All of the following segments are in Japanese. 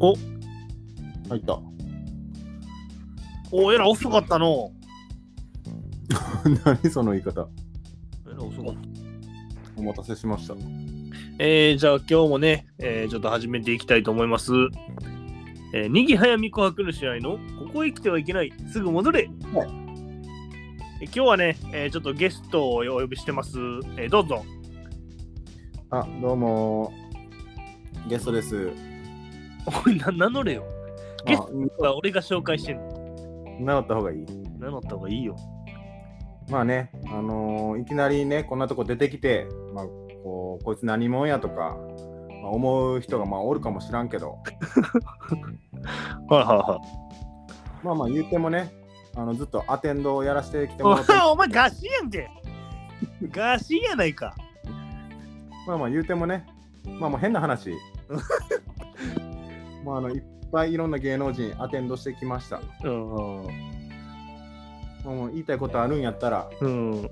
お入った。おえら遅かったの 何その言い方。えら遅かったお待たせしました。えー、じゃあ今日もね、えーちょっと始めていきたいと思います。えー、にぎはやみこはくの試合のここへ来てはいけない、すぐ戻れ。はいえー今日はね、えーちょっとゲストをお呼びしてます。えーどうぞ。あ、どうも。ゲストです。おい、な名乗れよ。ゲスあは俺が紹介してんの。名乗った方がいい名乗った方がいいよ。まあね、あのーいきなりね、こんなとこ出てきて、まあ、こうこいつ何者やとか、まあ、思う人がまあおるかもしらんけど、はいはいはい。まあまあ言ってもね、あのずっとアテンドをやらせてきてもらって、おお前ガシやんけガシやないか。まあまあ言うてもね、まあもう変な話。まああのいっぱいいろんな芸能人アテンドしてきました。うん。まあもう言いたいことあるんやったら、うん。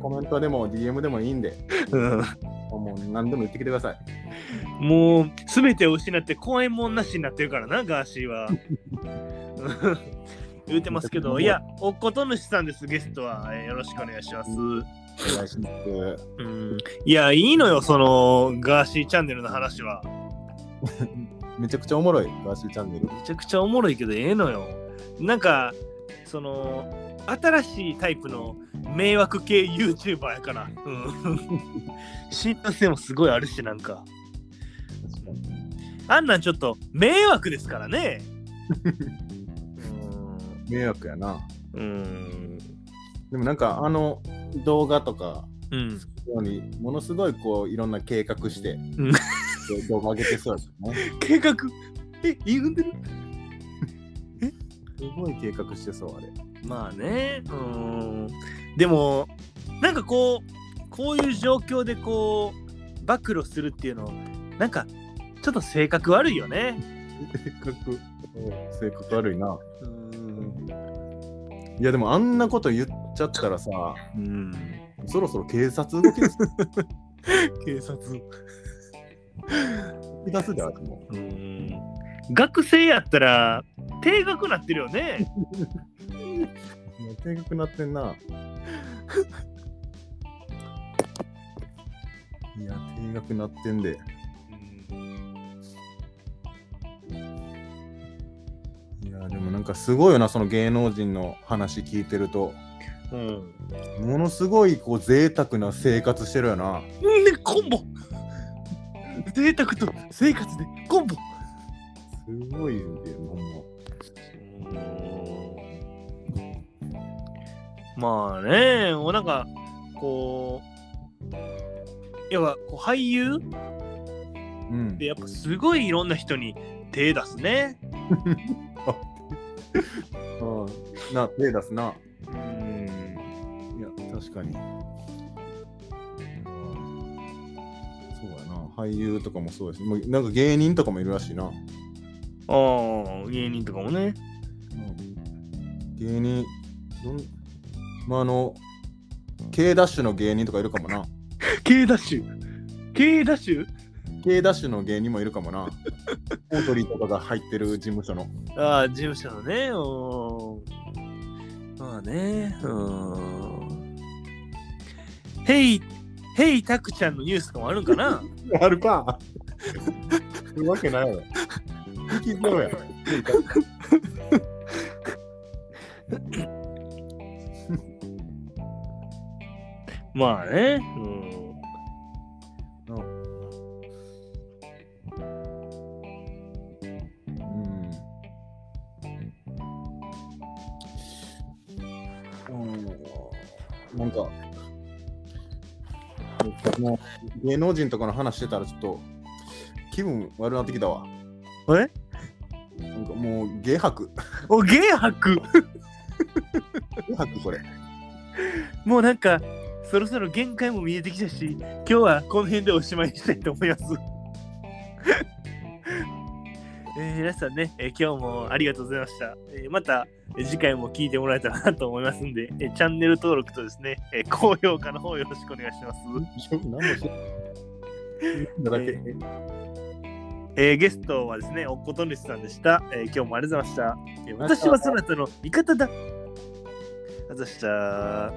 コメントでも DM でもいいんで、うん、もう何でも言ってきてください。もう、すべてを失って怖いもんなしになってるからな、ガーシーは。言うてますけど、いや、おっこと主さんです、ゲストは。えーよろしくお願いします。お願いします。うん、いや、いいのよ、その、ガーシーチャンネルの話は。めちゃくちゃおもろい、ガーシーチャンネル。めちゃくちゃおもろいけど、ええのよ。なんか、その、新しいタイプの迷惑系 YouTuber やから。うん。信頼性もすごいあるし、なんか。あんなんちょっと迷惑ですからね。迷惑やな。うーん。でもなんかあの動画とかうん。ようにものすごいこういろんな計画してん動画上げてそうですね。計画？え、言うんでる？すごい計画してそうあれ。まあね。うーん。でも、なんかこう、こういう状況でこう、暴露するっていうの、なんか、ちょっと性格悪いよね。性格、性格悪いな。うーん。いやでもあんなこと言っちゃったらさ、うん。そろそろ警察動きです。警察。出すであっても。学生やったら、定額なってるよね。定額なってんな。いや、定額なってんで。いや、でもなんかすごいよな、その芸能人の話聞いてると。うん。ものすごいこう贅沢な生活してるよな。ね、コンボ贅沢と生活でコンボすごいんだよ、ま。まあね、もうなんか、こう、要はこう俳優うんで。やっぱすごいいろんな人に手出すね。うんな、手出すな。うん。いや、確かに。そうやな。俳優とかもそうだし、もうなんか芸人とかもいるらしいな。ああ、芸人とかもね。芸人、どんまあ、あの、K ダッシュの芸人とかいるかもな。K ダッシュ ?K ダッシュ？K ダッシュの芸人もいるかもな。オートリーとかが入ってる事務所の。ああ、事務所のね。うん。まあね。うん。ヘイ、ヘイタクちゃんのニュースとかもあるんかな？あるか。いうわけないやろ。聞いてろや。まあね。うん。うん。なんか、もう芸能人とかの話してたらちょっと気分悪なってきたわ。え？なんかもう芸博。お、ゲー博？芸博これ。もうなんか、そろそろ限界も見えてきたし、今日はこの辺でおしまいにしたいと思います。えー皆さんね、えー今日もありがとうございました。えーまた、えー次回も聞いてもらえたらなと思いますんで、えーチャンネル登録とですね、えー高評価の方よろしくお願いします。何もしない。だけ？えーゲストはですね、おっことぬしさんでした。えー今日もありがとうございました。えー私はそなたの味方だ。あざした。